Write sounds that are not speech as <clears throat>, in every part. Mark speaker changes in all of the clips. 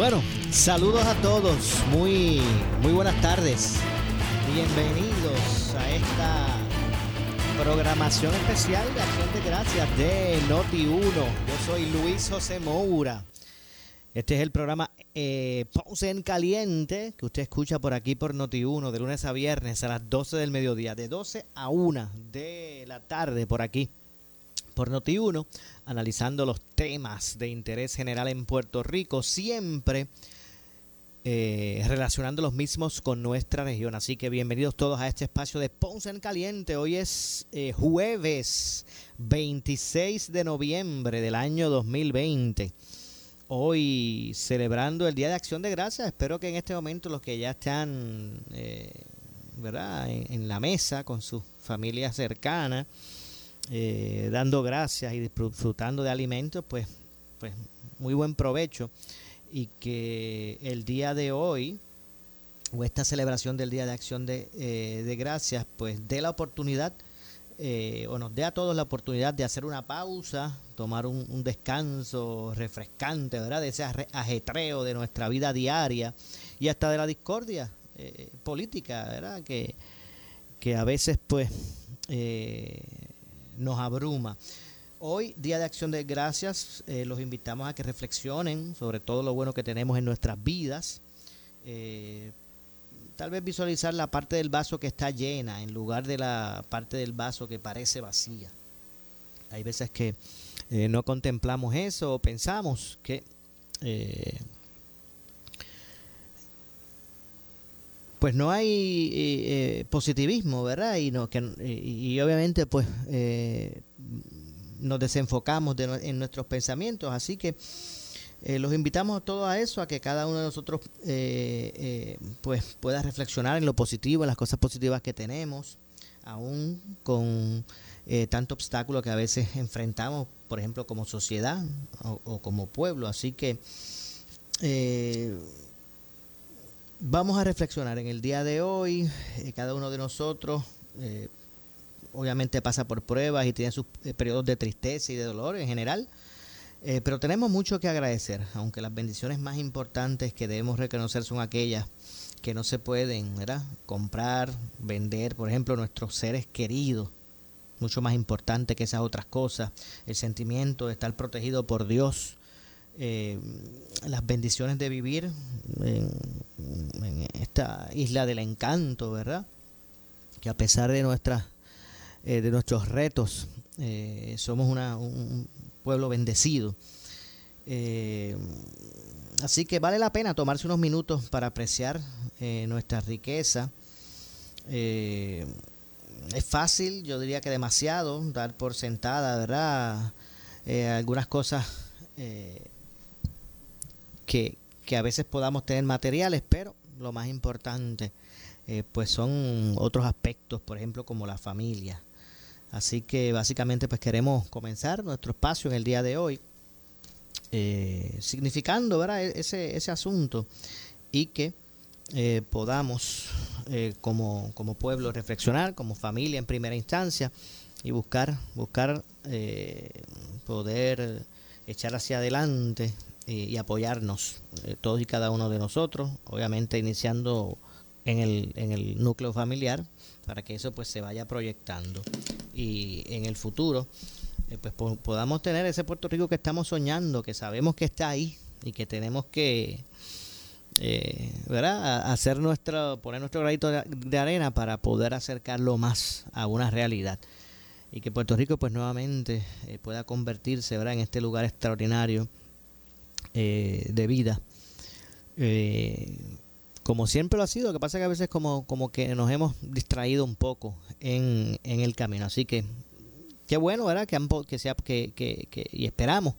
Speaker 1: Bueno, saludos a todos, muy, muy buenas tardes. Bienvenidos a esta programación especial de Acción de Gracias de Noti1. Yo soy Luis José Moura. Este es el programa eh, Ponce en Caliente que usted escucha por aquí por Noti1 de lunes a viernes a las 12 del mediodía, de 12 a 1 de la tarde por aquí por Noti1, analizando los temas de interés general en Puerto Rico, siempre eh, relacionando los mismos con nuestra región. Así que bienvenidos todos a este espacio de Ponce en Caliente. Hoy es eh, jueves 26 de noviembre del año 2020. Hoy celebrando el Día de Acción de Gracias. Espero que en este momento los que ya están eh, ¿verdad? en la mesa con sus familias cercanas, eh, dando gracias y disfrutando de alimentos, pues, pues muy buen provecho y que el día de hoy o esta celebración del Día de Acción de, eh, Gracias, pues dé la oportunidad eh, o nos dé a todos la oportunidad de hacer una pausa, tomar un, descanso refrescante, ¿verdad? De ese ajetreo de nuestra vida diaria y hasta de la discordia política, ¿verdad? Que, que a veces, pues, nos abruma. Hoy, Día de Acción de Gracias, eh, los invitamos a que reflexionen sobre todo lo bueno que tenemos en nuestras vidas. Eh, tal vez visualizar la parte del vaso que está llena en lugar de la parte del vaso que parece vacía. Hay veces que eh, no contemplamos eso o pensamos que pues no hay eh, positivismo, ¿verdad? Y, no, que, y, obviamente pues eh, nos desenfocamos en nuestros pensamientos, así que eh, los invitamos a todos a eso, a que cada uno de nosotros pues pueda reflexionar en lo positivo, en las cosas positivas que tenemos, aún con tanto obstáculo que a veces enfrentamos, por ejemplo, como sociedad o, o como pueblo, así que Vamos a reflexionar en el día de hoy. Eh, cada uno de nosotros eh, obviamente pasa por pruebas y tiene sus eh, periodos de tristeza y de dolor en general. pero tenemos mucho que agradecer, aunque las bendiciones más importantes que debemos reconocer son aquellas que no se pueden comprar, vender, por ejemplo, nuestros seres queridos, mucho más importante que esas otras cosas, el sentimiento de estar protegido por Dios, eh, las bendiciones de vivir en, esta isla del encanto, ¿verdad? Que a pesar de nuestras eh, de nuestros retos eh, somos una, un pueblo bendecido. así que vale la pena tomarse unos minutos para apreciar nuestra riqueza. es fácil, yo diría que demasiado, dar por sentada, ¿verdad? algunas cosas que, a veces podamos tener materiales, pero lo más importante eh, pues son otros aspectos, por ejemplo como la familia. Así que básicamente pues queremos comenzar nuestro espacio en el día de hoy, eh, significando ¿verdad? E-, ese, ese asunto y que eh, podamos como, como pueblo reflexionar, como familia en primera instancia y buscar, buscar poder echar hacia adelante y, apoyarnos eh, todos y cada uno de nosotros, obviamente iniciando en el, en el núcleo familiar para que eso pues se vaya proyectando y en el futuro eh, pues podamos tener ese Puerto Rico que estamos soñando, que sabemos que está ahí y que tenemos que eh, ¿verdad? hacer nuestro, poner nuestro granito de, arena para poder acercarlo más a una realidad y que Puerto Rico pues nuevamente pueda convertirse ¿verdad? en este lugar extraordinario eh, de vida. Eh, como siempre lo ha sido, lo que pasa es que a veces como, como que nos hemos distraído un poco en, en el camino. Así que qué bueno, ¿verdad? Que, que sea, que, que, y esperamos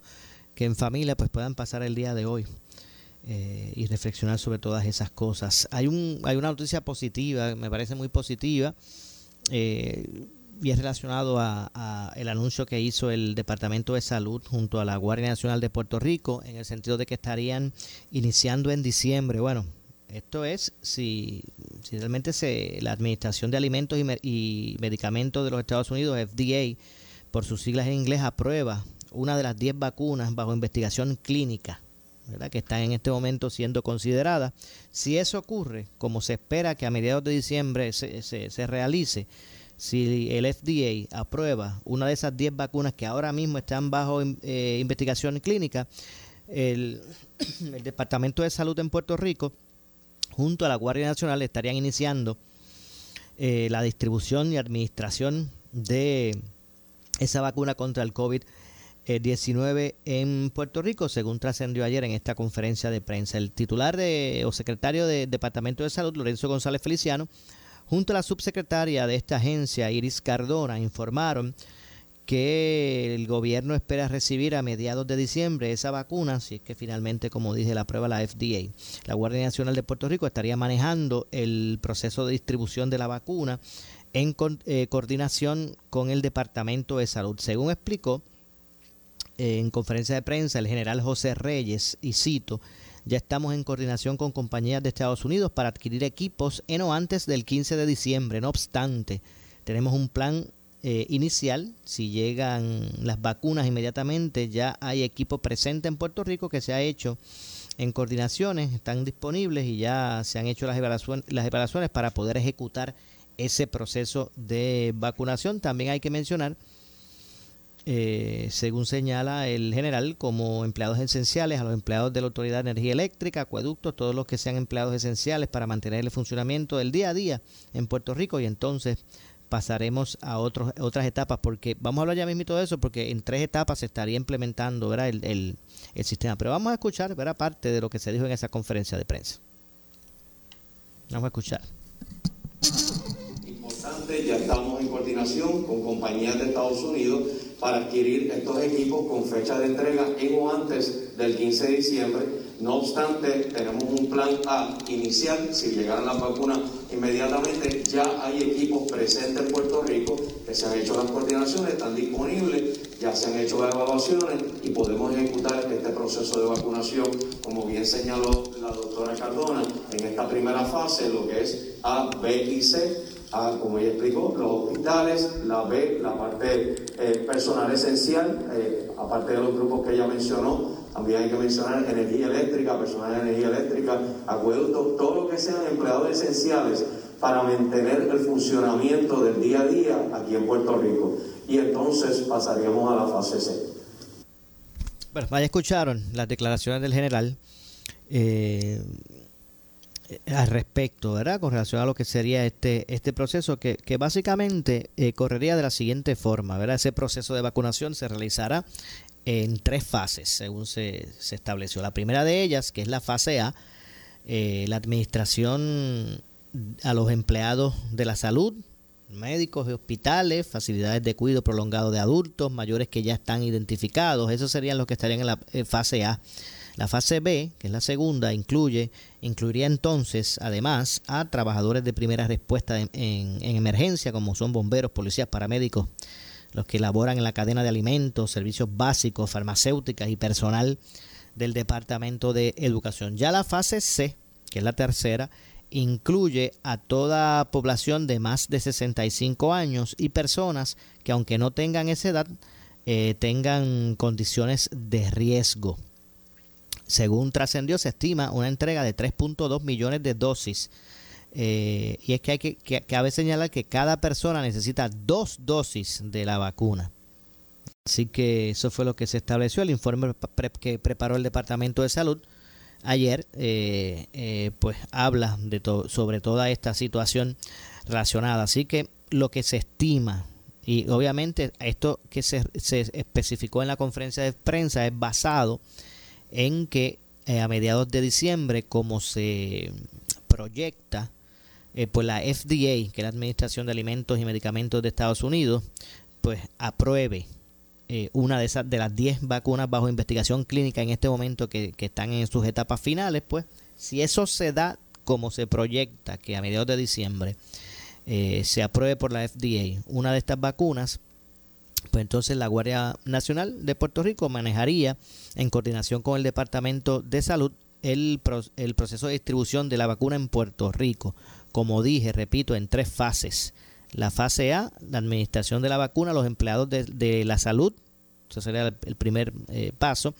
Speaker 1: que en familia pues puedan pasar el día de hoy eh, y reflexionar sobre todas esas cosas. Hay, un, hay una noticia positiva, me parece muy positiva. Eh, y es relacionado a, el anuncio que hizo el Departamento de Salud junto a la Guardia Nacional de Puerto Rico en el sentido de que estarían iniciando en diciembre. Bueno, esto es si, si realmente se, la Administración de Alimentos y, Medicamentos de los Estados Unidos, FDA, por sus siglas en inglés, aprueba una de las 10 vacunas bajo investigación clínica que están en este momento siendo consideradas. Si eso ocurre, como se espera que a mediados de diciembre se, se, realice, si el FDA aprueba una de esas 10 vacunas que ahora mismo están bajo eh, investigación clínica, <coughs> el, Departamento de Salud en Puerto Rico, junto a la Guardia Nacional, estarían iniciando eh, la distribución y administración de esa vacuna contra el COVID-19 19 en Puerto Rico, según trascendió ayer en esta conferencia de prensa. El titular de, o secretario del Departamento de Salud, Lorenzo González Feliciano, junto a la subsecretaria de esta agencia, Iris Cardona, informaron que el gobierno espera recibir a mediados de diciembre esa vacuna, si es que finalmente, como dije, la prueba la FDA. La Guardia Nacional de Puerto Rico estaría manejando el proceso de distribución de la vacuna en eh, coordinación con el Departamento de Salud. Según explicó, en conferencia de prensa el general José Reyes, y cito, ya estamos en coordinación con compañías de Estados Unidos para adquirir equipos en o antes del 15 de diciembre. No obstante, tenemos un plan eh, inicial. Si llegan las vacunas inmediatamente, ya hay equipo presente en Puerto Rico que se ha hecho en coordinaciones, están disponibles y ya se han hecho las evaluaciones, las evaluaciones para poder ejecutar ese proceso de vacunación. También hay que mencionar eh, según señala el general, como empleados esenciales a los empleados de la Autoridad de Energía Eléctrica, acueductos, todos los que sean empleados esenciales para mantener el funcionamiento del día a día en Puerto Rico y entonces pasaremos a otros, otras etapas porque vamos a hablar ya mismo de eso porque en tres etapas se estaría implementando El, el, el, sistema. Pero vamos a escuchar ¿verdad? parte de lo que se dijo en esa conferencia de prensa. Vamos a escuchar
Speaker 2: ya estamos en coordinación con compañías de Estados Unidos para adquirir estos equipos con fecha de entrega en o antes del 15 de diciembre. No obstante, tenemos un plan A inicial, si llegaran las vacunas inmediatamente, ya hay equipos presentes en Puerto Rico que se han hecho las coordinaciones, están disponibles, ya se han hecho las evaluaciones y podemos ejecutar este proceso de vacunación, como bien señaló la doctora Cardona, en esta primera fase, lo que es A, B y C como ella explicó, los hospitales, la B, la parte eh, personal esencial, eh, aparte de los grupos que ella mencionó, también hay que mencionar energía eléctrica, personal de energía eléctrica, acueductos, todo lo que sean empleados esenciales para mantener el funcionamiento del día a día aquí en Puerto Rico. Y entonces pasaríamos a la fase C.
Speaker 1: Bueno, ya escucharon las declaraciones del general. Eh, al respecto, ¿verdad? Con relación a lo que sería este, este proceso, que, que básicamente eh, correría de la siguiente forma, ¿verdad? Ese proceso de vacunación se realizará en tres fases, según se, se estableció. La primera de ellas, que es la fase A, eh, la administración a los empleados de la salud, médicos de hospitales, facilidades de cuidado prolongado de adultos, mayores que ya están identificados, esos serían los que estarían en la fase A. La fase B, que es la segunda, incluye, incluiría entonces además a trabajadores de primera respuesta en, emergencia, como son bomberos, policías, paramédicos, los que laboran en la cadena de alimentos, servicios básicos, farmacéuticas y personal del Departamento de Educación. Ya la fase C, que es la tercera, incluye a toda población de más de 65 años y personas que aunque no tengan esa edad, eh, tengan condiciones de riesgo. Según trascendió, se estima una entrega de 3.2 millones de dosis. Eh, y es que hay que, que, cabe señalar que cada persona necesita dos dosis de la vacuna. Así que eso fue lo que se estableció. El informe que preparó el Departamento de Salud ayer, eh, eh, pues habla de sobre toda esta situación relacionada. Así que lo que se estima, y obviamente esto que se, se especificó en la conferencia de prensa es basado que eh, a mediados de diciembre, como se proyecta, eh, pues la FDA, que es la Administración de Alimentos y Medicamentos de Estados Unidos, pues apruebe eh, una de esas de las 10 vacunas bajo investigación clínica en este momento que, que están en sus etapas finales, pues si eso se da como se proyecta, que a mediados de diciembre se apruebe por la FDA una de estas vacunas, pues entonces la Guardia Nacional de Puerto Rico manejaría en coordinación con el Departamento de Salud el, el proceso de distribución de la vacuna en Puerto Rico. Como dije, repito, en tres fases. La fase A, la administración de la vacuna a los empleados de, la salud, eso sería el, primer eh, paso.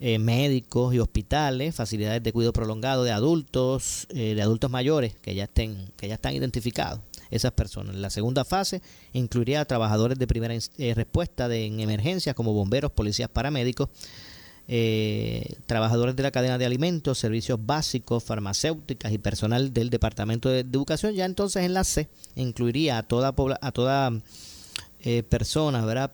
Speaker 1: eh, médicos y hospitales, facilidades de cuidado prolongado de adultos, eh, de adultos mayores que ya estén, que ya están identificados esas personas. La segunda fase incluiría a trabajadores de primera eh, respuesta de, en emergencias como bomberos, policías, paramédicos, trabajadores de la cadena de alimentos, servicios básicos, farmacéuticas y personal del Departamento de, Educación. Ya entonces en la C incluiría a toda, a toda eh, personas, ¿verdad?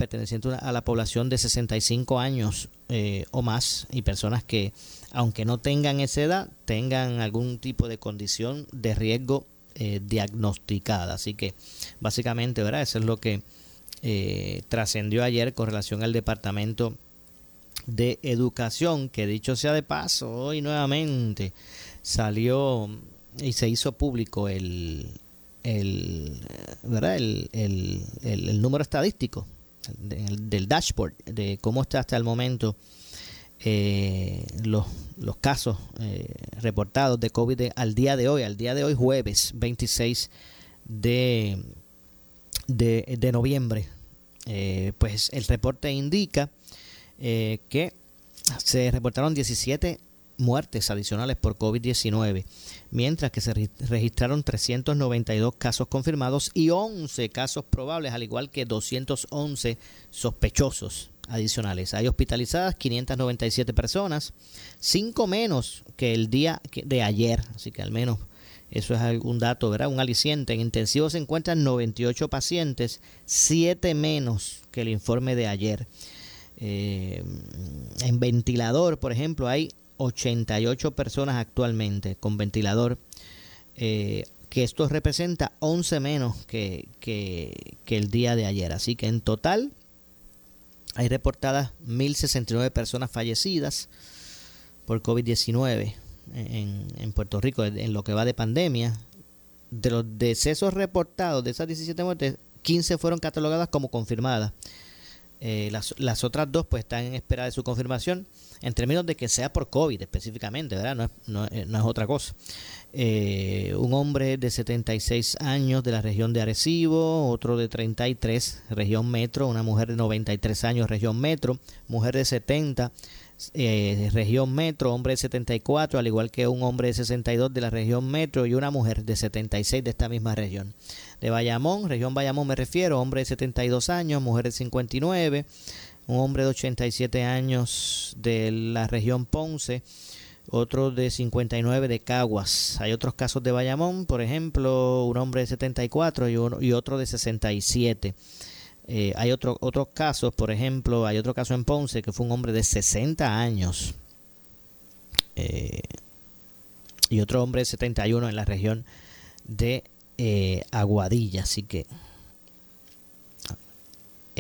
Speaker 1: A la población de 65 años eh, o más y personas que, aunque no tengan esa edad, tengan algún tipo de condición de riesgo eh, diagnosticada. Así que, básicamente, ¿verdad? Eso es lo que trascendió ayer con relación al Departamento de Educación, que dicho sea de paso, hoy nuevamente salió y se hizo público el, el, ¿verdad? El, el, el, número estadístico del, dashboard de cómo está hasta el momento eh, los, los casos eh, reportados de COVID al día de hoy, al día de hoy jueves 26 de, de, noviembre. Eh, pues el reporte indica que se reportaron 17 muertes adicionales por COVID-19 mientras que se registraron 392 casos confirmados y 11 casos probables, al igual que 211 sospechosos adicionales. Hay hospitalizadas 597 personas, 5 menos que el día de ayer, así que al menos eso es algún dato, ¿verdad? Un aliciente. En intensivo se encuentran 98 pacientes, 7 menos que el informe de ayer. Eh, en ventilador, por ejemplo, hay 88 personas actualmente con ventilador, eh, que esto representa 11 menos que, que, el día de ayer. Así que en total hay reportadas 1.069 personas fallecidas por COVID-19 en, en, Puerto Rico en lo que va de pandemia. De los decesos reportados, de esas 17 muertes, 15 fueron catalogadas como confirmadas. Eh, las, las otras dos pues están en espera de su confirmación en términos de que sea por COVID específicamente, ¿verdad? No es, no, eh, es otra cosa. Eh, un hombre de 76 años de la región de Arecibo, otro de 33, región metro, una mujer de 93 años, región metro, mujer de 70, eh, región metro, hombre de 74, al igual que un hombre de 62 de la región metro y una mujer de 76 de esta misma región. De Bayamón, región Bayamón me refiero, hombre de 72 años, mujer de 59, un hombre de 87 años de la región Ponce, otro de 59 de Caguas. Hay otros casos de Bayamón, por ejemplo, un hombre de 74 y, uno, y otro de 67. Eh, hay otro, otros casos, por ejemplo, hay otro caso en Ponce que fue un hombre de 60 años eh, y otro hombre de 71 en la región de eh, Aguadilla. Así que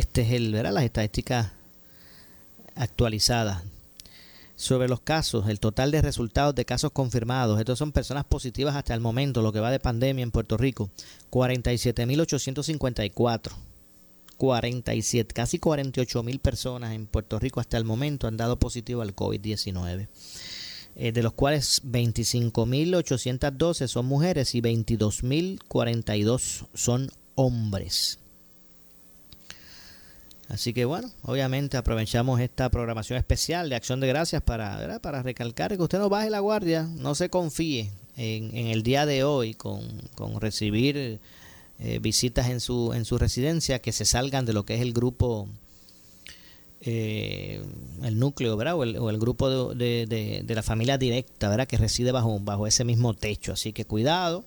Speaker 1: este es el, ¿verdad? Las estadísticas actualizadas sobre los casos, el total de resultados de casos confirmados, estos son personas positivas hasta el momento, lo que va de pandemia en Puerto Rico, 47.854. 47, casi 48.000 personas en Puerto Rico hasta el momento han dado positivo al COVID-19, eh, de los cuales 25.812 son mujeres y 22.042 son hombres. Así que bueno, obviamente aprovechamos esta programación especial de Acción de Gracias para, para recalcar que usted no baje la guardia, no se confíe en, el día de hoy con, recibir eh, visitas en su, en su residencia que se salgan de lo que es el grupo, eh, el núcleo, ¿verdad? O el, grupo de, de, la familia directa, ¿verdad? Que reside bajo, bajo ese mismo techo. Así que cuidado.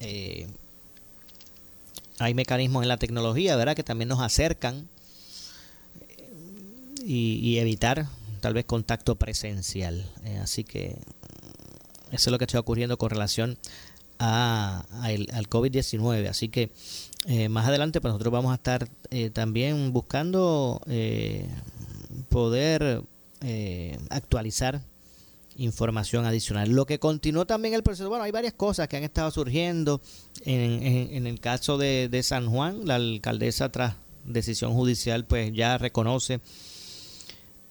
Speaker 1: Eh, hay mecanismos en la tecnología, ¿verdad? Que también nos acercan y, evitar tal vez contacto presencial. Eh, así que eso es lo que está ocurriendo con relación a, al COVID-19. Así que eh, más adelante pues nosotros vamos a estar eh, también buscando poder actualizar información adicional. Lo que continuó también el proceso, bueno, hay varias cosas que han estado surgiendo en, en el caso de, de San Juan, la alcaldesa tras decisión judicial pues ya reconoce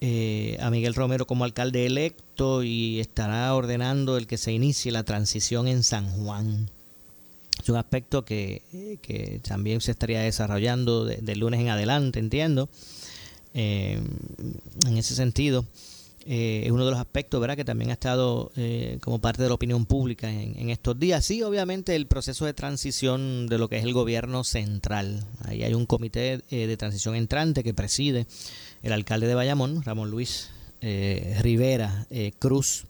Speaker 1: eh, a Miguel Romero como alcalde electo y estará ordenando el que se inicie la transición en San Juan. Es un aspecto que, que también se estaría desarrollando de, lunes en adelante, entiendo. Eh, en ese sentido, es uno de los aspectos ¿verdad? que también ha estado como parte de la opinión pública en, estos días. Sí, obviamente el proceso de transición de lo que es el gobierno central. Ahí hay un comité de transición entrante que preside el alcalde de Bayamón, Ramón Luis Rivera Cruz,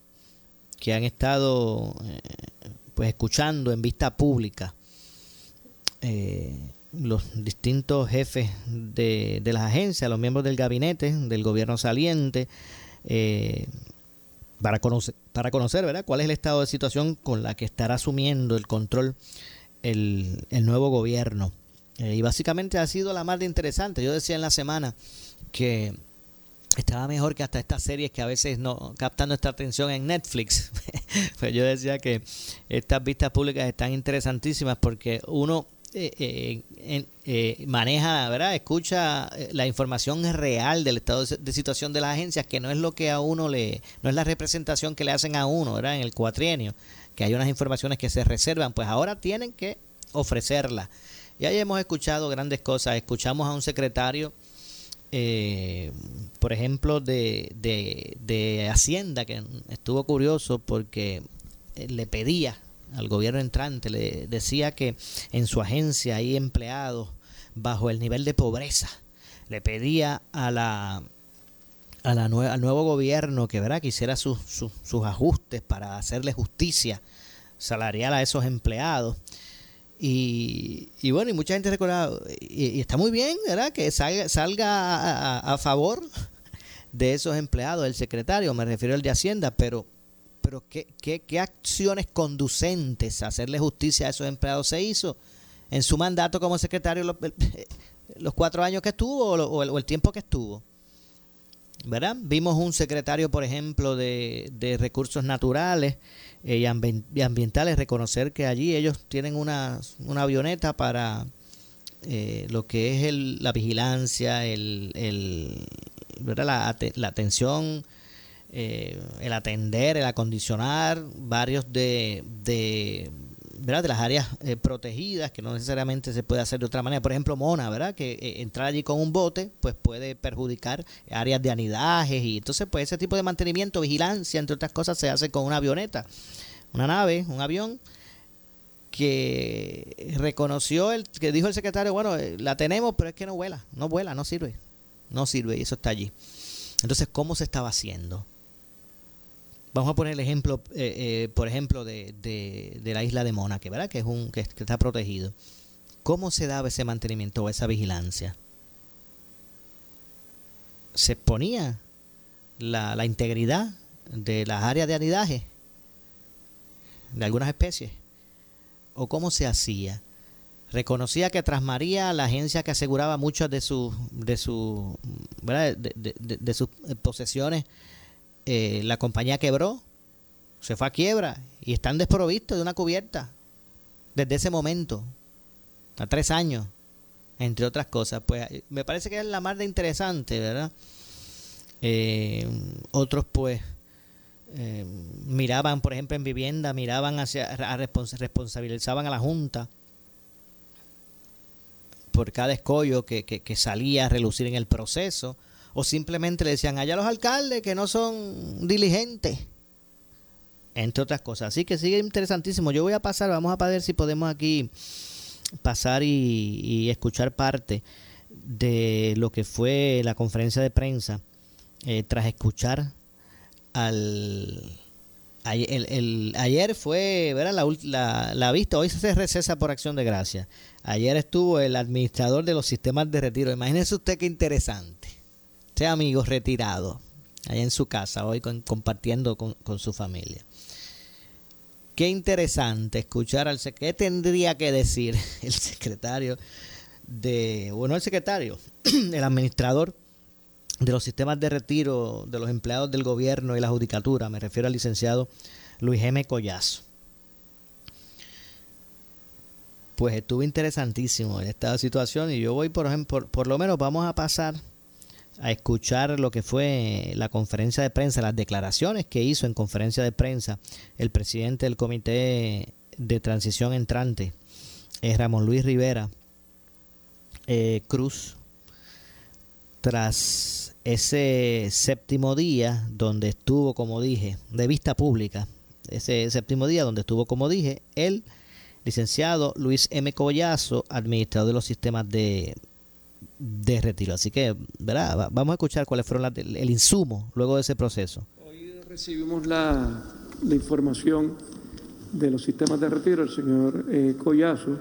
Speaker 1: que han estado pues escuchando en vista pública eh, los distintos jefes de, las agencias, los miembros del gabinete, del gobierno saliente, eh, para conocer, para conocer ¿verdad? cuál es el estado de situación con la que estará asumiendo el control el, el nuevo gobierno. Eh, y básicamente ha sido la más de interesante. Yo decía en la semana que estaba mejor que hasta estas series que a veces no captan nuestra atención en Netflix. <laughs> pues yo decía que estas vistas públicas están interesantísimas porque uno eh, eh, eh, maneja, ¿verdad? Escucha la información real del estado de situación de las agencias, que no es lo que a uno le, no es la representación que le hacen a uno, ¿verdad? En el cuatrienio, que hay unas informaciones que se reservan, pues ahora tienen que ofrecerlas. Y ahí hemos escuchado grandes cosas. Escuchamos a un secretario eh, por ejemplo, de, de, Hacienda, que estuvo curioso porque eh, le pedía al gobierno entrante, le decía que en su agencia hay empleados bajo el nivel de pobreza. Le pedía a la, a la al nuevo gobierno que, ¿verdad? que hiciera sus, sus ajustes para hacerle justicia salarial a esos empleados. Y, bueno, y mucha gente recuerda, y, está muy bien, ¿verdad? Que salga, salga a, favor de esos empleados, el secretario, me refiero al de Hacienda, pero, pero ¿qué, qué, qué acciones conducentes a hacerle justicia a esos empleados se hizo en su mandato como secretario los, <laughs> los cuatro años que estuvo o, el, tiempo que estuvo? ¿verdad? Vimos un secretario, por ejemplo, de, de recursos naturales eh, y, ambientales, reconocer que allí ellos tienen una, una avioneta para eh, lo que es el, la vigilancia, el, el La, la, atención, eh, el atender, el acondicionar varios de, de, ¿verdad? de las áreas protegidas que no necesariamente se puede hacer de otra manera. Por ejemplo, Mona, ¿verdad? que entrar allí con un bote pues puede perjudicar áreas de anidajes y entonces pues ese tipo de mantenimiento, vigilancia, entre otras cosas, se hace con una avioneta una nave, un avión, que reconoció, el que dijo el secretario, bueno, eh, la tenemos, pero es que no vuela, no vuela, no sirve, no sirve, y eso está allí. Entonces, ¿cómo se estaba haciendo? Vamos a poner el ejemplo, eh, eh, por ejemplo, de, de, la isla de Mónaco, ¿verdad? Que es un que, está protegido. ¿Cómo se daba ese mantenimiento o esa vigilancia? Se ponía la, la integridad de las áreas de anidaje de algunas especies? ¿O cómo se hacía? Reconocía que tras María, la agencia que aseguraba muchas de sus de, su, de, sus posesiones, eh, la compañía quebró, se fue a quiebra y están desprovistos de una cubierta desde ese momento, a tres años, entre otras cosas. Pues me parece que es la más de interesante, ¿verdad? Eh, otros pues eh, miraban, por ejemplo, en vivienda, miraban hacia, responsabilizaban a la Junta por cada escollo que, que, salía a relucir en el proceso, o simplemente le decían allá los alcaldes que no son diligentes, entre otras cosas. Así que sigue interesantísimo. Yo voy a pasar, vamos a ver si podemos aquí pasar y, escuchar parte de lo que fue la conferencia de prensa eh, tras escuchar al... El, ayer fue ¿verdad? La, la, vista, hoy se recesa por acción de gracia. Ayer estuvo el administrador de los sistemas de retiro. Imagínese usted qué interesante. Sea amigo retirado, allá en su casa, hoy compartiendo con, su familia. Qué interesante escuchar al secretario. ¿Qué tendría que decir <laughs> el secretario de, bueno, el secretario, <clears throat> el administrador de los sistemas de retiro de los empleados del gobierno y la judicatura, me refiero al licenciado Luis M. Collazo. Pues estuvo interesantísimo en esta situación y yo voy, por ejemplo, por, lo menos vamos a pasar a escuchar lo que fue la conferencia de prensa, las declaraciones que hizo en conferencia de prensa el presidente del Comité de Transición Entrante, es Ramón Luis Rivera eh, Cruz, tras ese séptimo día donde estuvo, como dije, de vista pública, ese séptimo día donde estuvo, como dije, el licenciado Luis M. Collazo, administrador de los sistemas de, de retiro. Así que, ¿verdad? vamos a escuchar cuáles fueron el insumo luego de ese proceso.
Speaker 3: Hoy recibimos la, información de los sistemas de retiro, el señor eh, Collazo.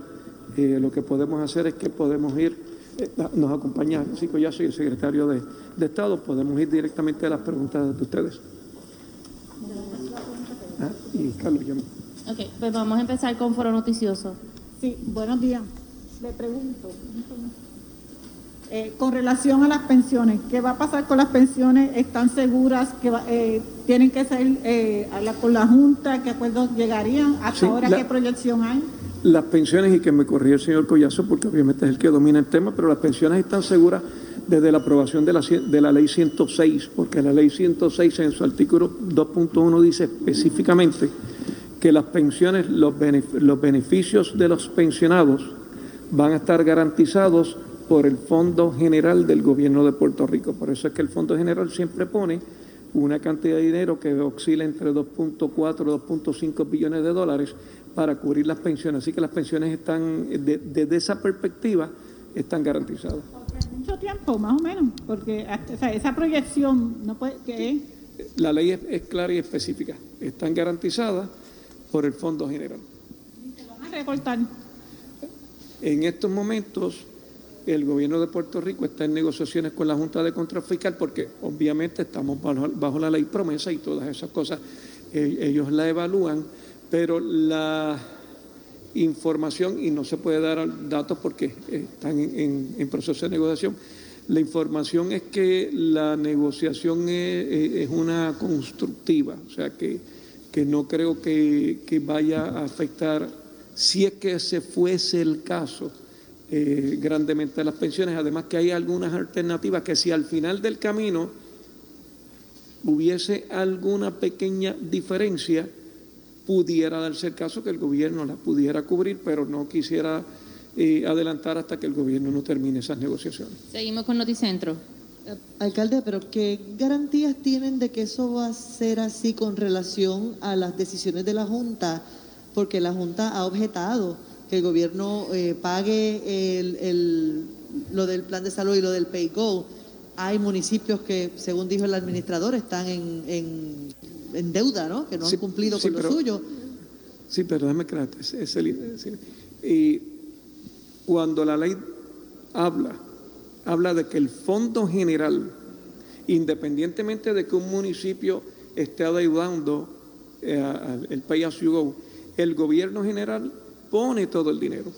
Speaker 3: Eh, lo que podemos hacer es que podemos ir, eh, nos acompaña sí, Collazo y el secretario de, de, Estado, podemos ir directamente a las preguntas de ustedes.
Speaker 4: Ah, y Carlos, Ok, pues vamos a empezar con Foro Noticioso.
Speaker 5: Sí, buenos días. Le pregunto, eh, con relación a las pensiones, ¿qué va a pasar con las pensiones? ¿Están seguras que eh, tienen que ser eh, con la Junta? ¿Qué acuerdos llegarían? ¿Hasta ahora qué proyección hay?
Speaker 3: Las pensiones, y que me corría el señor Collazo, porque obviamente es el que domina el tema, pero las pensiones están seguras desde la aprobación de la, de la ley 106, porque la ley 106 en su artículo 2.1 dice específicamente que las pensiones, los, beneficios de los pensionados van a estar garantizados por el Fondo General del Gobierno de Puerto Rico. Por eso es que el Fondo General siempre pone una cantidad de dinero que oscila entre 2.4 y 2.5 billones de dólares para cubrir las pensiones. Así que las pensiones están, desde esa perspectiva, están garantizadas.
Speaker 5: Mucho tiempo, más o menos, porque esa proyección no puede... que
Speaker 3: La ley es clara y específica. Están garantizadas por el Fondo General. En estos momentos, el gobierno de Puerto Rico está en negociaciones con la Junta de Control Fiscal porque obviamente estamos bajo, la ley promesa y todas esas cosas eh, ellos la evalúan, pero la información, y no se puede dar datos porque están en, proceso de negociación, la información es que la negociación es una constructiva, o sea que que no creo que, vaya a afectar, si es que ese fuese el caso, eh, grandemente a las pensiones. Además que hay algunas alternativas que si al final del camino hubiese alguna pequeña diferencia, pudiera darse el caso que el gobierno la pudiera cubrir, pero no quisiera eh, adelantar hasta que el gobierno no termine esas negociaciones.
Speaker 4: Seguimos con Noticentro.
Speaker 6: Alcalde, pero ¿qué garantías tienen de que eso va a ser así con relación a las decisiones de la Junta? Porque la Junta ha objetado que el gobierno eh, pague el, lo del plan de salud y lo del PayGo. Hay municipios que, según dijo el administrador, están en, en, deuda, ¿no? Que no han cumplido con lo suyo.
Speaker 3: Sí, pero déjame creer, y cuando la ley habla habla de que el fondo general, independientemente de que un municipio esté adeudando eh, el pay as you go, el gobierno general pone todo el dinero.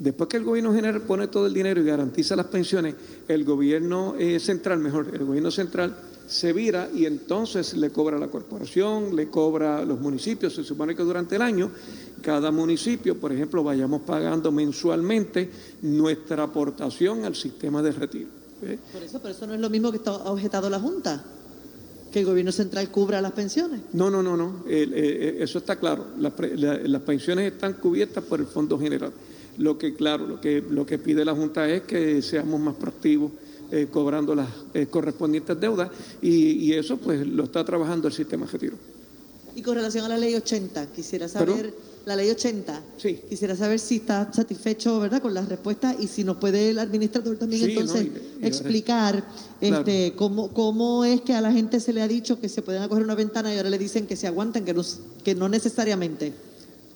Speaker 3: Después que el gobierno general pone todo el dinero y garantiza las pensiones, el gobierno eh, central, mejor, el gobierno central se vira y entonces le cobra la corporación, le cobra a los municipios. Se supone que durante el año cada municipio, por ejemplo, vayamos pagando mensualmente nuestra aportación al sistema de retiro.
Speaker 6: ¿eh? Por eso, pero eso no es lo mismo que está objetado la Junta, que el gobierno central cubra las pensiones.
Speaker 3: No, no, no, no, eh, eso está claro. Las, las pensiones están cubiertas por el Fondo General. Lo que, claro, lo que, lo que pide la Junta es que seamos más proactivos eh, cobrando las eh, correspondientes deudas y, eso pues lo está trabajando el sistema de retiro.
Speaker 6: Y con relación a la ley 80, quisiera saber, la ley 80, sí. quisiera saber si está satisfecho ¿verdad? con las respuestas y si nos puede el administrador también entonces explicar este, cómo, cómo es que a la gente se le ha dicho que se pueden acoger una ventana y ahora le dicen que se aguanten, que no, que no necesariamente.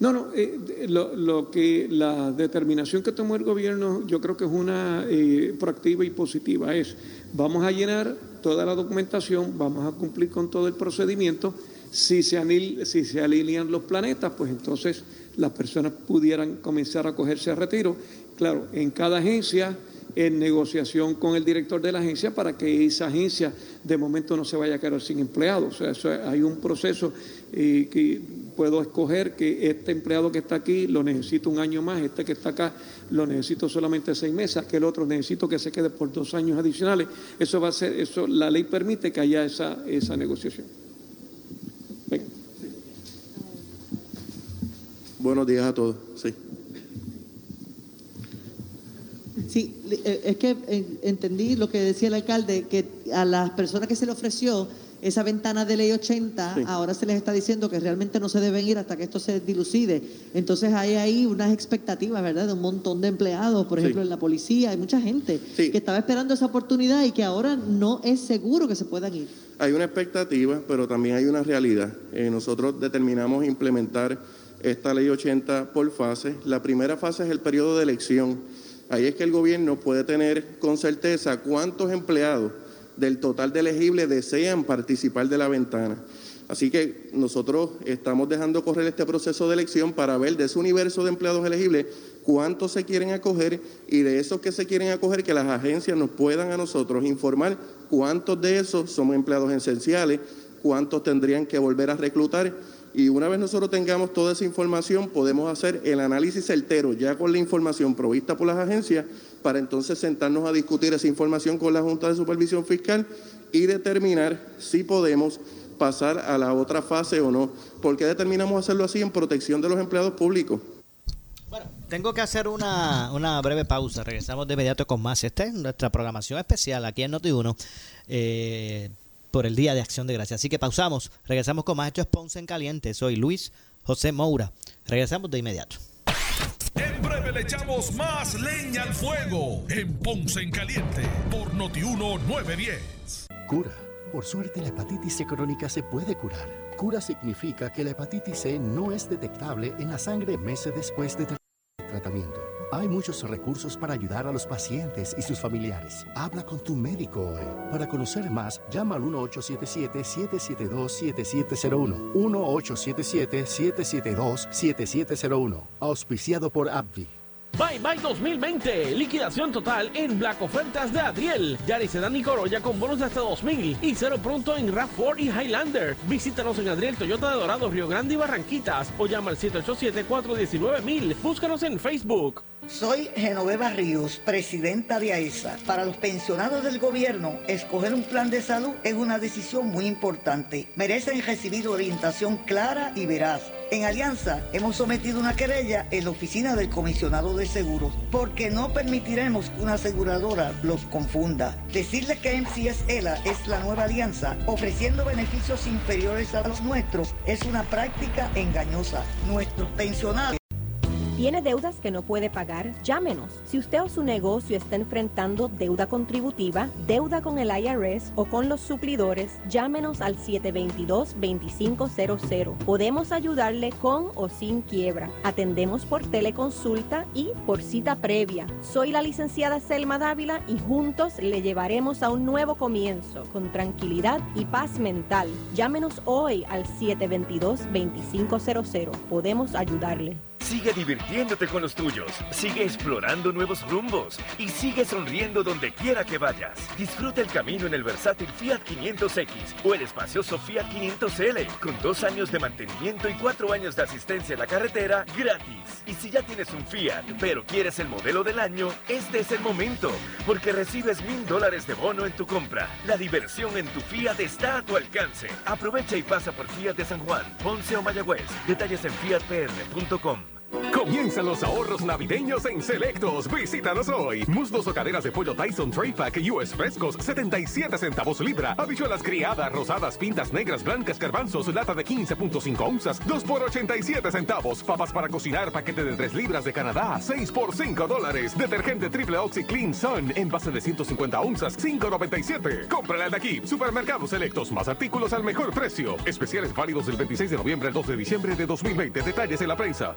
Speaker 3: No, no, eh, lo, que la determinación que tomó el gobierno yo creo que es una eh, proactiva y positiva. Es, vamos a llenar toda la documentación, vamos a cumplir con todo el procedimiento. Si se, si se alinean los planetas, pues entonces las personas pudieran comenzar a cogerse a retiro. Claro, en cada agencia en negociación con el director de la agencia para que esa agencia de momento no se vaya a quedar sin empleados. O sea, hay un proceso eh, que puedo escoger que este empleado que está aquí lo necesito un año más, este que está acá lo necesito solamente seis meses, que el otro necesito que se quede por dos años adicionales. Eso va a ser, eso, la ley permite que haya esa, esa negociación.
Speaker 7: Buenos días a todos. Sí.
Speaker 6: Sí, eh, es que eh, entendí lo que decía el alcalde, que a las personas que se le ofreció esa ventana de ley 80, ahora se les está diciendo que realmente no se deben ir hasta que esto se dilucide. Entonces hay ahí unas expectativas, ¿verdad?, de un montón de empleados, por ejemplo, en la policía, hay mucha gente que estaba esperando esa oportunidad y que ahora no es seguro que se puedan ir.
Speaker 7: Hay una expectativa, pero también hay una realidad. Eh, nosotros determinamos implementar esta ley 80 por fase. La primera fase es el periodo de elección. Ahí es que el gobierno puede tener con certeza cuántos empleados del total de elegibles desean participar de la ventana. Así que nosotros estamos dejando correr este proceso de elección para ver de ese universo de empleados elegibles cuántos se quieren acoger y de esos que se quieren acoger que las agencias nos puedan a nosotros informar cuántos de esos son empleados esenciales, cuántos tendrían que volver a reclutar y una vez nosotros tengamos toda esa información podemos hacer el análisis certero ya con la información provista por las agencias para entonces sentarnos a discutir esa información con la Junta de Supervisión Fiscal y determinar si podemos pasar a la otra fase o no. ¿Por qué determinamos hacerlo así en protección de los empleados públicos?
Speaker 1: Bueno, tengo que hacer una, una breve pausa. Regresamos de inmediato con más. Esta es nuestra programación especial aquí en Noti1 eh, por el Día de Acción de Gracia. Así que pausamos. Regresamos con más. Esto es Ponce en Caliente. Soy Luis José Moura. Regresamos de inmediato.
Speaker 8: En breve le echamos más leña al fuego en Ponce en Caliente por Notiuno 910.
Speaker 9: Cura. Por suerte la hepatitis C crónica se puede curar. Cura significa que la hepatitis C no es detectable en la sangre meses después de tratamiento. Hay muchos recursos para ayudar a los pacientes y sus familiares. Habla con tu médico hoy. Para conocer más, llama al 1877-772-7701. 1877-772-7701. Auspiciado por AbbVie.
Speaker 10: Bye Bye 2020. Liquidación total en Black Ofertas de Adriel. Yaris Sedan y Corolla con bonos de hasta 2000 y cero pronto en RAV4 y Highlander. Visítanos en Adriel Toyota de Dorado, Río Grande y Barranquitas o llama al 787-419-1000. Búscanos en Facebook.
Speaker 11: Soy Genoveva Ríos, presidenta de AESA. Para los pensionados del gobierno, escoger un plan de salud es una decisión muy importante. Merecen recibir orientación clara y veraz. En Alianza hemos sometido una querella en la oficina del comisionado de seguros porque no permitiremos que una aseguradora los confunda. Decirle que MCS ELA es la nueva alianza ofreciendo beneficios inferiores a los nuestros es una práctica engañosa. Nuestros pensionados
Speaker 12: ¿Tiene deudas que no puede pagar? Llámenos. Si usted o su negocio está enfrentando deuda contributiva, deuda con el IRS o con los suplidores, llámenos al 722-2500. Podemos ayudarle con o sin quiebra. Atendemos por teleconsulta y por cita previa. Soy la licenciada Selma Dávila y juntos le llevaremos a un nuevo comienzo con tranquilidad y paz mental. Llámenos hoy al 722-2500. Podemos ayudarle.
Speaker 13: Sigue divirtiéndote con los tuyos, sigue explorando nuevos rumbos y sigue sonriendo donde quiera que vayas. Disfruta el camino en el versátil Fiat 500X o el espacioso Fiat 500L con dos años de mantenimiento y cuatro años de asistencia en la carretera gratis. Y si ya tienes un Fiat, pero quieres el modelo del año, este es el momento, porque recibes mil dólares de bono en tu compra. La diversión en tu Fiat está a tu alcance. Aprovecha y pasa por Fiat de San Juan, Ponce o Mayagüez. Detalles en fiatpr.com.
Speaker 14: Comienzan los ahorros navideños en Selectos. Visítanos hoy. Muslos o caderas de pollo Tyson Tray Pack US frescos, 77 centavos libra. Habichuelas criadas, rosadas, pintas negras, blancas, garbanzos, lata de 15.5 onzas, 2 por 87 centavos. Papas para cocinar, paquete de 3 libras de Canadá, 6 por 5 dólares. Detergente triple Oxy Clean Sun, en base de 150 onzas, 5.97. Cómprala de aquí. Supermercados Selectos, más artículos al mejor precio. Especiales válidos del 26 de noviembre al 2 de diciembre de 2020. Detalles en la prensa.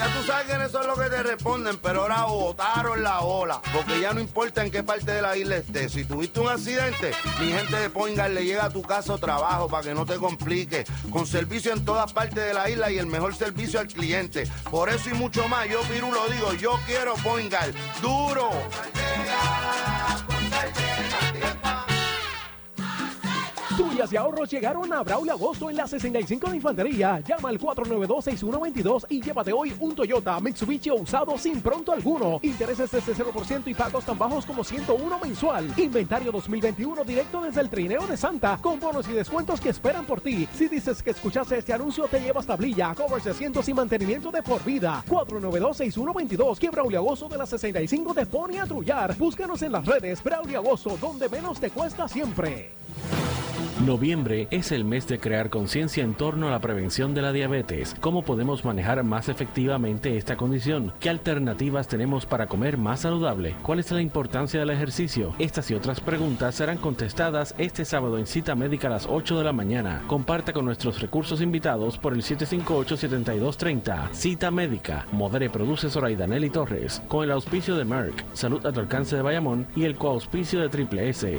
Speaker 15: Ya tú sabes que eso es lo que te responden, pero ahora botaron la ola. Porque ya no importa en qué parte de la isla estés. Si tuviste un accidente, mi gente de Poingal le llega a tu casa o trabajo para que no te complique. Con servicio en todas partes de la isla y el mejor servicio al cliente. Por eso y mucho más, yo Piru lo digo, yo quiero Poingal. ¡Duro!
Speaker 16: Tuyas y ahorros llegaron a Braulio Agosto en la 65 de Infantería. Llama al 492-6122 y llévate hoy un Toyota Mitsubishi usado sin pronto alguno. Intereses desde 0% y pagos tan bajos como 101 mensual. Inventario 2021 directo desde el trineo de Santa con bonos y descuentos que esperan por ti. Si dices que escuchaste este anuncio, te llevas tablilla, covers de asientos y mantenimiento de por vida. 492-6122 que Braulio Agosto de la 65 te pone a trullar. Búscanos en las redes Braulio Agosto, donde menos te cuesta siempre.
Speaker 10: Noviembre es el mes de crear conciencia en torno a la prevención de la diabetes. ¿Cómo podemos manejar más efectivamente esta condición? ¿Qué alternativas tenemos para comer más saludable? ¿Cuál es la importancia del ejercicio? Estas y otras preguntas serán contestadas este sábado en cita médica a las 8 de la mañana. Comparta con nuestros recursos invitados por el 758-7230. Cita médica. Modere produce Zoraida Nelly Torres. Con el auspicio de Merck, Salud a tu alcance de Bayamón y el coauspicio de Triple S.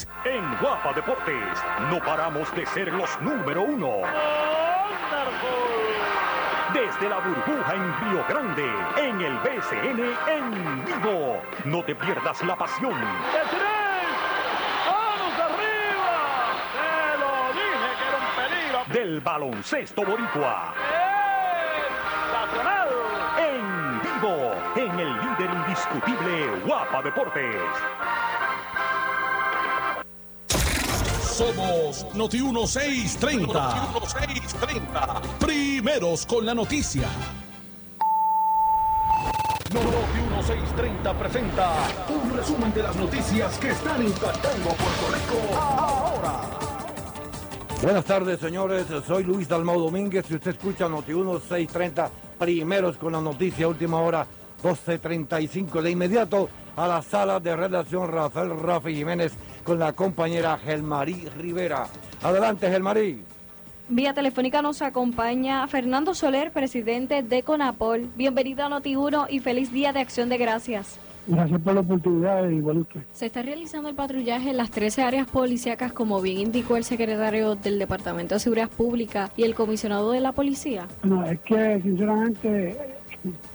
Speaker 17: En Guapa Deportes no paramos de ser los número uno. Desde la burbuja en Río Grande, en el BCN en vivo. No te pierdas la pasión.
Speaker 18: ¡Vamos arriba! ¡Te lo dije que era un peligro!
Speaker 17: Del baloncesto boricua.
Speaker 18: ¡Nacional!
Speaker 17: En vivo, en el líder indiscutible Guapa Deportes.
Speaker 8: Somos Noti 1630. Noti 1630. Primeros con la noticia.
Speaker 17: Noti 1630 presenta un resumen de las noticias que están impactando Puerto Rico ahora.
Speaker 19: Buenas tardes, señores. Soy Luis Dalmau Domínguez y usted escucha Noti 1630. Primeros con la noticia, última hora 12.35. De inmediato a la sala de redacción Rafael Rafi Jiménez con la compañera Gelmarí Rivera. Adelante, Gelmarí.
Speaker 20: Vía telefónica nos acompaña Fernando Soler, presidente de CONAPOL. Bienvenido a Noti1 y feliz día de Acción de Gracias.
Speaker 21: Gracias por la oportunidad, igual usted.
Speaker 20: Se está realizando el patrullaje en las 13 áreas policíacas, como bien indicó el secretario del Departamento de Seguridad Pública y el comisionado de la policía.
Speaker 21: No, es que sinceramente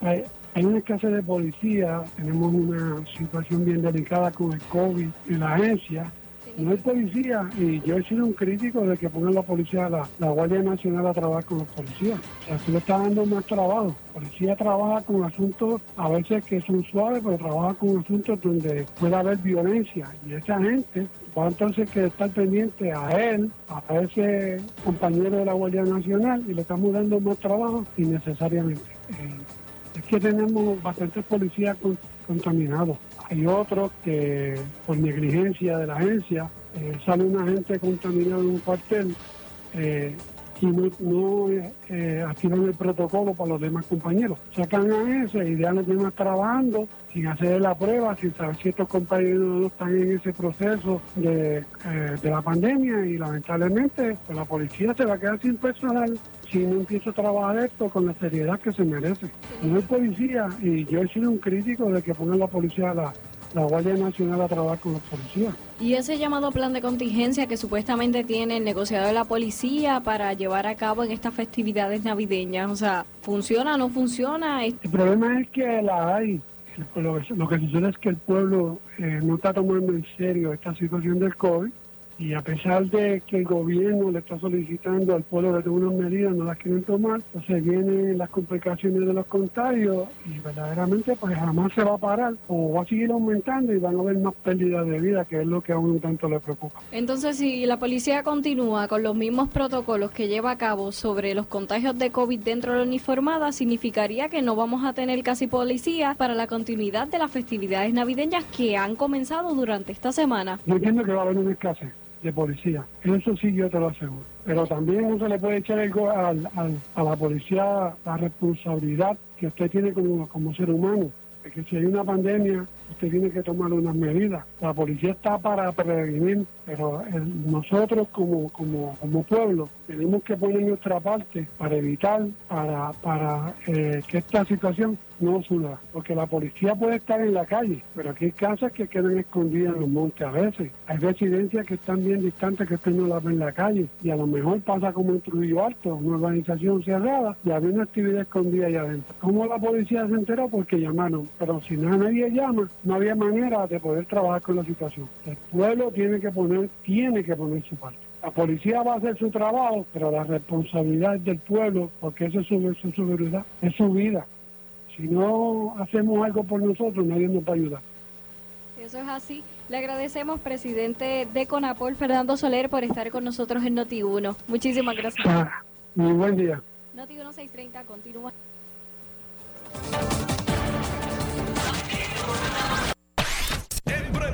Speaker 21: hay, hay una escasez de policía, tenemos una situación bien delicada con el COVID en la agencia. No hay policía y yo he sido un crítico de que pongan la policía, la, la Guardia Nacional a trabajar con los policías. O sea, se le está dando más trabajo. Policía trabaja con asuntos a veces que son suaves, pero trabaja con asuntos donde puede haber violencia. Y esa gente va entonces que estar pendiente a él, a ese compañero de la Guardia Nacional y le estamos dando más trabajo innecesariamente. Eh, que tenemos bastantes policías con- contaminados. Hay otros que por negligencia de la agencia eh, sale una gente contaminada en un cuartel eh, y no, no, eh, activan el protocolo para los demás compañeros. Sacan a ese y dejan a los demás trabajando sin hacer la prueba, sin saber si estos compañeros no están en ese proceso de, eh, de la pandemia y lamentablemente pues, la policía se va a quedar sin personal si no empieza a trabajar esto con la seriedad que se merece. No hay policía y yo he sido un crítico de que pongan la policía, la, la Guardia Nacional a trabajar con los policías.
Speaker 20: Y ese llamado plan de contingencia que supuestamente tiene el negociado de la policía para llevar a cabo en estas festividades navideñas, o sea, ¿funciona o no funciona?
Speaker 21: El problema es que la hay. El- Lo que, lo que sucede es que el pueblo eh, no está tomando en serio esta situación del COVID Y a pesar de que el gobierno le está solicitando al pueblo que tenga unas medidas, no las quieren tomar, entonces vienen las complicaciones de los contagios y verdaderamente pues jamás se va a parar o va a seguir aumentando y van a haber más pérdidas de vida, que es lo que a uno tanto le preocupa.
Speaker 20: Entonces, si la policía continúa con los mismos protocolos que lleva a cabo sobre los contagios de COVID dentro de la uniformada, significaría que no vamos a tener casi policía para la continuidad de las festividades navideñas que han comenzado durante esta semana.
Speaker 21: Yo entiendo que va a haber una escasez de policía. Eso sí yo te lo aseguro. Pero también no se le puede echar algo al- a la policía la responsabilidad que usted tiene como, como ser humano. De que si hay una pandemia, usted tiene que tomar unas medidas. La policía está para prevenir, pero el- nosotros como, como, como pueblo tenemos que poner nuestra parte para evitar, para, para eh, que esta situación no suba. Porque la policía puede estar en la calle, pero aquí hay casas que quedan escondidas en los montes a veces. Hay residencias que están bien distantes que usted no las ve en la calle. Y a lo mejor pasa como en Trujillo Alto, una organización cerrada, y había una actividad escondida allá adentro. ¿Cómo la policía se enteró? Porque llamaron. Pero si no nadie llama, no había manera de poder trabajar con la situación. El pueblo tiene que poner, tiene que poner su parte. La policía va a hacer su trabajo, pero la responsabilidad es del pueblo, porque eso es su, es su seguridad, es su vida. Si no hacemos algo por nosotros, nadie nos va a ayudar.
Speaker 20: Eso es así. Le agradecemos, presidente de CONAPOL, Fernando Soler, por estar con nosotros en Noti1. Muchísimas gracias.
Speaker 21: Ah, muy buen día.
Speaker 20: Noti1 630 continúa.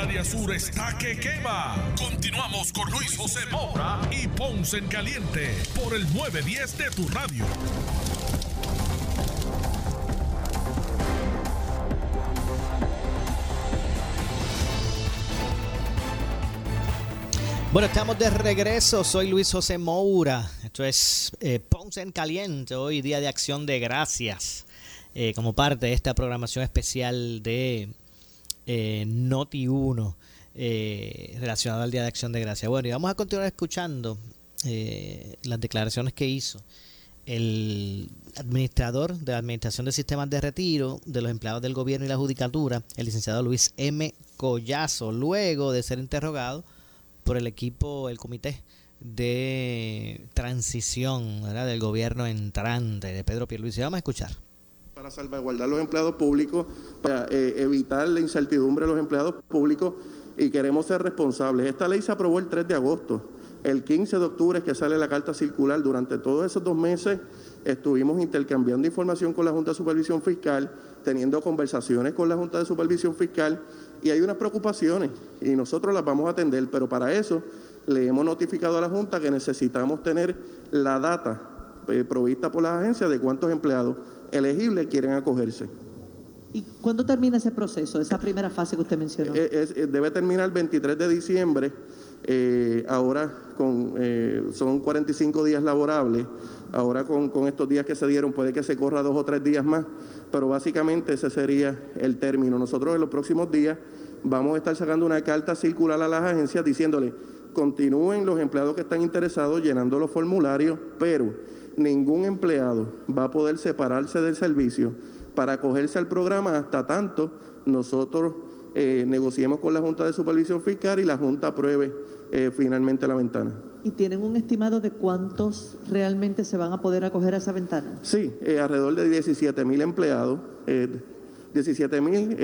Speaker 8: El área sur está que quema. Continuamos con Luis José Moura y Ponce en Caliente por el 910 de tu radio.
Speaker 1: Bueno, estamos de regreso. Soy Luis José Moura. Esto es eh, Ponce en Caliente, hoy día de acción de gracias, eh, como parte de esta programación especial de eh, Noti 1 eh, relacionado al Día de Acción de Gracias. Bueno, y vamos a continuar escuchando eh, las declaraciones que hizo el administrador de la Administración de Sistemas de Retiro de los empleados del gobierno y la judicatura, el licenciado Luis M. Collazo, luego de ser interrogado por el equipo, el comité de transición del gobierno entrante de Pedro Pierluisi. Vamos a escuchar
Speaker 7: para salvaguardar los empleados públicos, para eh, evitar la incertidumbre de los empleados públicos y queremos ser responsables. Esta ley se aprobó el 3 de agosto. El 15 de octubre es que sale la carta circular. Durante todos esos dos meses estuvimos intercambiando información con la Junta de Supervisión Fiscal, teniendo conversaciones con la Junta de Supervisión Fiscal y hay unas preocupaciones y nosotros las vamos a atender, pero para eso le hemos notificado a la Junta que necesitamos tener la data eh, provista por las agencias de cuántos empleados elegibles quieren acogerse.
Speaker 6: ¿Y cuándo termina ese proceso, esa primera fase que usted mencionó?
Speaker 7: Eh, es- eh, debe terminar el 23 de diciembre. eh, ahora con, eh, son 45 días laborables. Ahora con, con estos días que se dieron puede que se corra dos o tres días más, pero básicamente ese sería el término. Nosotros en los próximos días vamos a estar sacando una carta circular a las agencias diciéndole continúen los empleados que están interesados llenando los formularios, pero ningún empleado va a poder separarse del servicio para acogerse al programa hasta tanto nosotros eh, negociemos con la Junta de Supervisión Fiscal y la Junta apruebe eh, finalmente la ventana.
Speaker 6: ¿Y tienen un estimado de cuántos realmente se van a poder acoger a esa ventana?
Speaker 7: Sí, eh, alrededor de 17 mil empleados, eh, 17 mil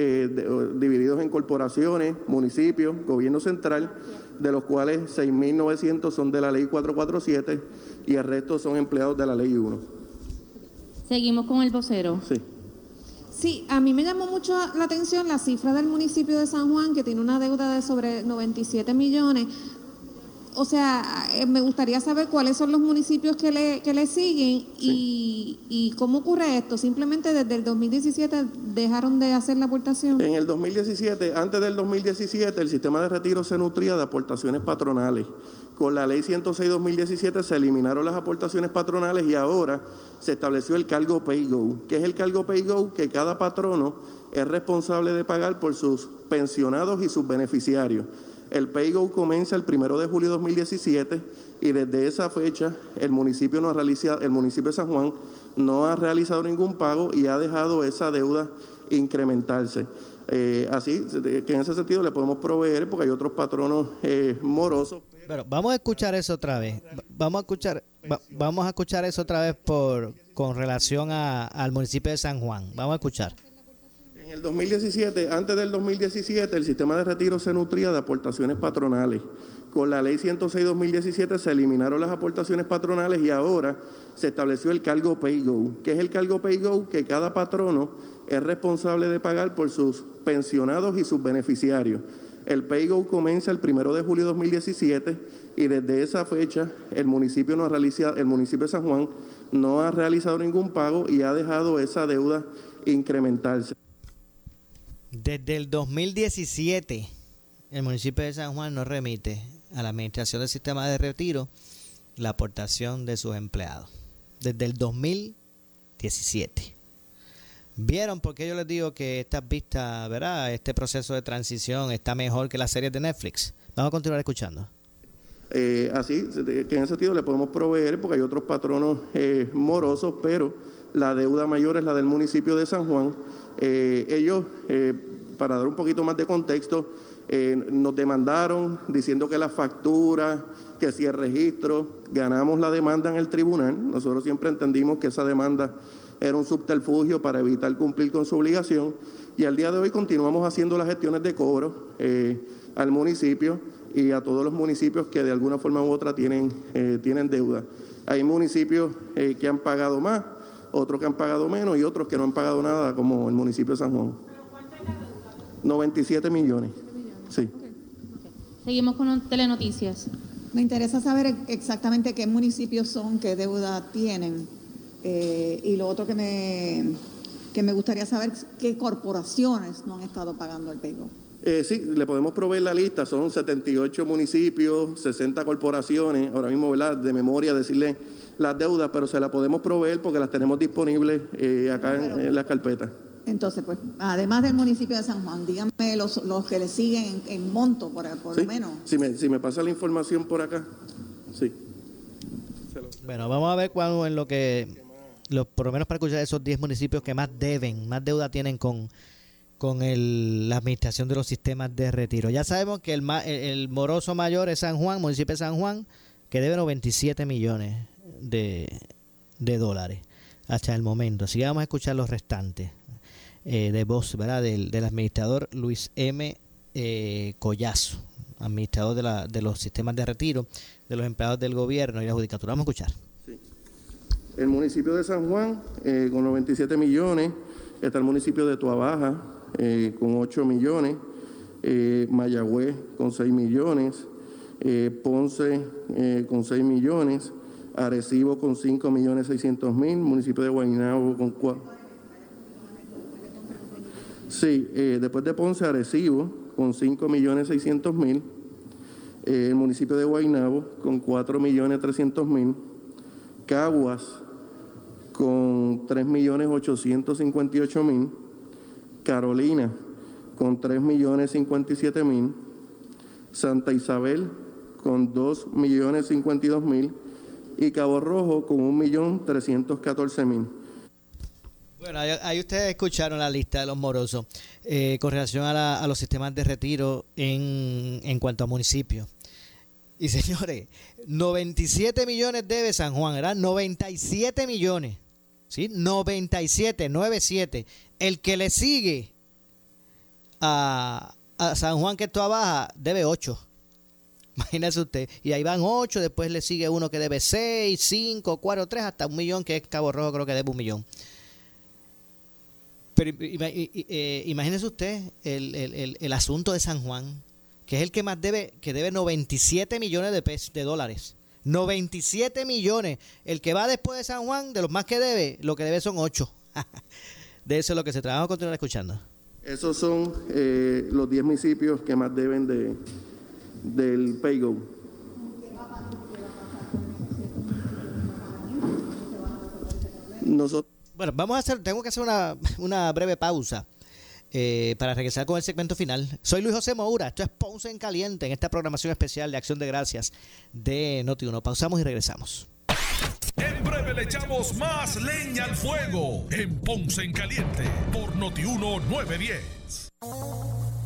Speaker 7: divididos en corporaciones, municipios, gobierno central, de los cuales 6.900 son de la ley 447 y el resto son empleados de la ley 1.
Speaker 22: Seguimos con el vocero.
Speaker 7: Sí.
Speaker 22: Sí, a mí me llamó mucho la atención la cifra del municipio de San Juan, que tiene una deuda de sobre 97 millones. O sea, eh, me gustaría saber cuáles son los municipios que le, que le siguen y, y cómo ocurre esto. Simplemente desde el 2017 dejaron de hacer la aportación.
Speaker 7: En el 2017, antes del 2017, el sistema de retiro se nutría de aportaciones patronales. Con la ley 106-2017 se eliminaron las aportaciones patronales y ahora se estableció el cargo Pay Go. ¿Qué es el cargo Pay Go? Que cada patrono es responsable de pagar por sus pensionados y sus beneficiarios. El Pay Go comienza el primero de julio de 2017 y desde esa fecha el municipio, no ha realizado, el municipio de San Juan no ha realizado ningún pago y ha dejado esa deuda incrementarse. Eh, así que en ese sentido le podemos proveer porque hay otros patronos eh, morosos.
Speaker 1: Pero vamos a escuchar eso otra vez. Va- Vamos a escuchar, va- vamos a escuchar eso otra vez por con relación a- al municipio de San Juan. Vamos a escuchar.
Speaker 7: En el 2017, antes del 2017, el sistema de retiro se nutría de aportaciones patronales. Con la ley 106-2017 se eliminaron las aportaciones patronales y ahora se estableció el cargo Pay Go. ¿Qué es el cargo Pay Go? Que cada patrono es responsable de pagar por sus pensionados y sus beneficiarios. El Pay Go comienza el primero de julio de 2017 y desde esa fecha el municipio, no ha realizado, el municipio de San Juan no ha realizado ningún pago y ha dejado esa deuda incrementarse.
Speaker 1: Desde el 2017 el municipio de San Juan no remite a la administración del sistema de retiro la aportación de sus empleados. Desde el 2017. ¿Vieron por qué yo les digo que estas vistas, ¿verdad? Este proceso de transición está mejor que las series de Netflix. Vamos a continuar escuchando.
Speaker 7: Eh, así, que en ese sentido le podemos proveer, porque hay otros patronos eh, morosos, pero la deuda mayor es la del municipio de San Juan. Eh, ellos, para dar un poquito más de contexto, nos demandaron diciendo que la factura, que si el registro, ganamos la demanda en el tribunal. Nosotros siempre entendimos que esa demanda era un subterfugio para evitar cumplir con su obligación y al día de hoy continuamos haciendo las gestiones de cobro al municipio y a todos los municipios que de alguna forma u otra tienen, eh, tienen deuda. Hay municipios eh, que han pagado más, otros que han pagado menos y otros que no han pagado nada, como el municipio de San Juan. 97 millones. Sí.
Speaker 23: Seguimos con telenoticias.
Speaker 24: Me interesa saber exactamente qué municipios son, qué deuda tienen. Eh, y lo otro que me, que me gustaría saber, qué corporaciones no han estado pagando el pego.
Speaker 7: Eh, sí, le podemos proveer la lista, son 78 municipios, 60 corporaciones, ahora mismo, ¿verdad? De memoria decirle las deudas, pero se las podemos proveer porque las tenemos disponibles eh, acá en, las carpetas.
Speaker 24: Entonces, pues, además del municipio de San Juan, díganme los, que le siguen en, monto, por, por lo menos.
Speaker 7: Si me, si me pasa la información por acá, sí.
Speaker 1: Bueno, vamos a ver cuándo en lo que, los, por lo menos para escuchar esos 10 municipios que más deben, más deuda tienen con con el, la administración de los sistemas de retiro. Ya sabemos que el, el, moroso mayor es San Juan, municipio de San Juan, que debe 97 millones de, dólares hasta el momento. Así que vamos a escuchar los restantes eh, de voz ¿verdad? Del, administrador Luis M. Eh, Collazo, administrador de, la, de los sistemas de retiro de los empleados del gobierno y la judicatura. Vamos a escuchar.
Speaker 7: El municipio de San Juan, eh, con 97 millones, está el municipio de Tuabaja, con 8 millones, Mayagüez con 6 millones, Ponce con 6 millones, Arecibo con 5 millones 600 mil, municipio de Guaynabo con 4. Sí, después de Ponce, Arecibo con 5 millones 600 mil, el municipio de Guaynabo con 4 millones 300 mil, Caguas con 3 millones 858 mil, Carolina con 3 millones 57 mil, Santa Isabel con 2 millones 52 mil y Cabo Rojo con 1 millón 314 mil.
Speaker 1: Bueno, ahí, ustedes escucharon la lista de los morosos eh, con relación a, los sistemas de retiro en, en cuanto a municipios. Y <laughs> señores, 97 millones debe San Juan, ¿verdad? 97 millones. ¿Sí? 97, 97 el que le sigue a, San Juan que está baja debe 8. Imagínese usted. Y ahí van 8, después le sigue uno que debe 6, 5, 4, 3, hasta un millón, que es Cabo Rojo, creo que debe un millón. Pero eh, imagínese usted el, asunto de San Juan, que es el que más debe, que debe 97 millones de, pesos, de dólares. 97 millones. El que va después de San Juan, de los más que debe, lo que debe son 8. <laughs> De eso es lo que se trabaja. A continuar escuchando.
Speaker 7: Esos son eh, los 10 municipios que más deben de, del PayGo.
Speaker 1: Nosotros bueno, vamos a hacer, tengo que hacer una, breve pausa eh, para regresar con el segmento final. Soy Luis José Moura, esto es Ponce en Caliente en esta programación especial de Acción de Gracias de Noti1. Pausamos y regresamos.
Speaker 8: En breve le echamos más leña al fuego en Ponce en Caliente por Notiuno 910.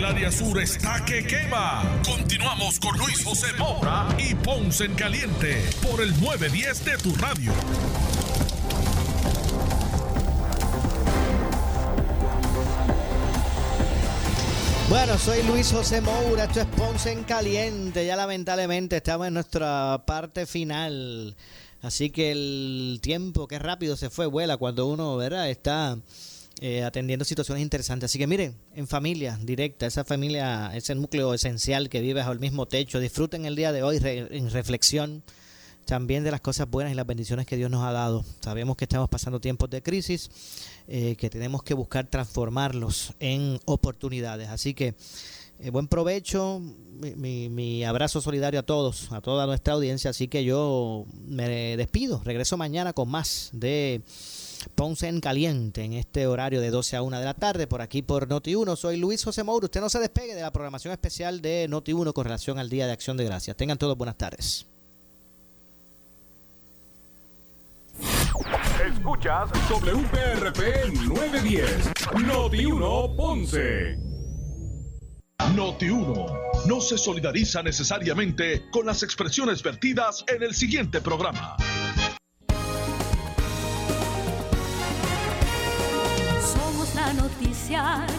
Speaker 8: El área sur está que quema. Continuamos con Luis José Moura y Ponce en Caliente por el 910 de tu radio.
Speaker 1: Bueno, soy Luis José Moura, esto es Ponce en Caliente. Ya lamentablemente estamos en nuestra parte final. Así que el tiempo, qué rápido se fue, vuela cuando uno, ¿verdad? Está eh, atendiendo situaciones interesantes. Así que miren, en familia directa, esa familia, ese núcleo esencial que vive bajo el mismo techo, disfruten el día de hoy en reflexión también de las cosas buenas y las bendiciones que Dios nos ha dado. Sabemos que estamos pasando tiempos de crisis, eh, que tenemos que buscar transformarlos en oportunidades. Así que eh, buen provecho, mi, mi, abrazo solidario a todos, a toda nuestra audiencia. Así que yo me despido, regreso mañana con más de Ponce en Caliente en este horario de 12 a 1 de la tarde por aquí por Noti1. Soy Luis José Mouro. Usted no se despegue de la programación especial de Noti1 con relación al Día de Acción de Gracias. Tengan todos buenas tardes.
Speaker 17: Escuchas WPRP 910 Noti1 Ponce.
Speaker 8: Noti1 no se solidariza necesariamente con las expresiones vertidas en el siguiente programa.
Speaker 25: Somos la noticia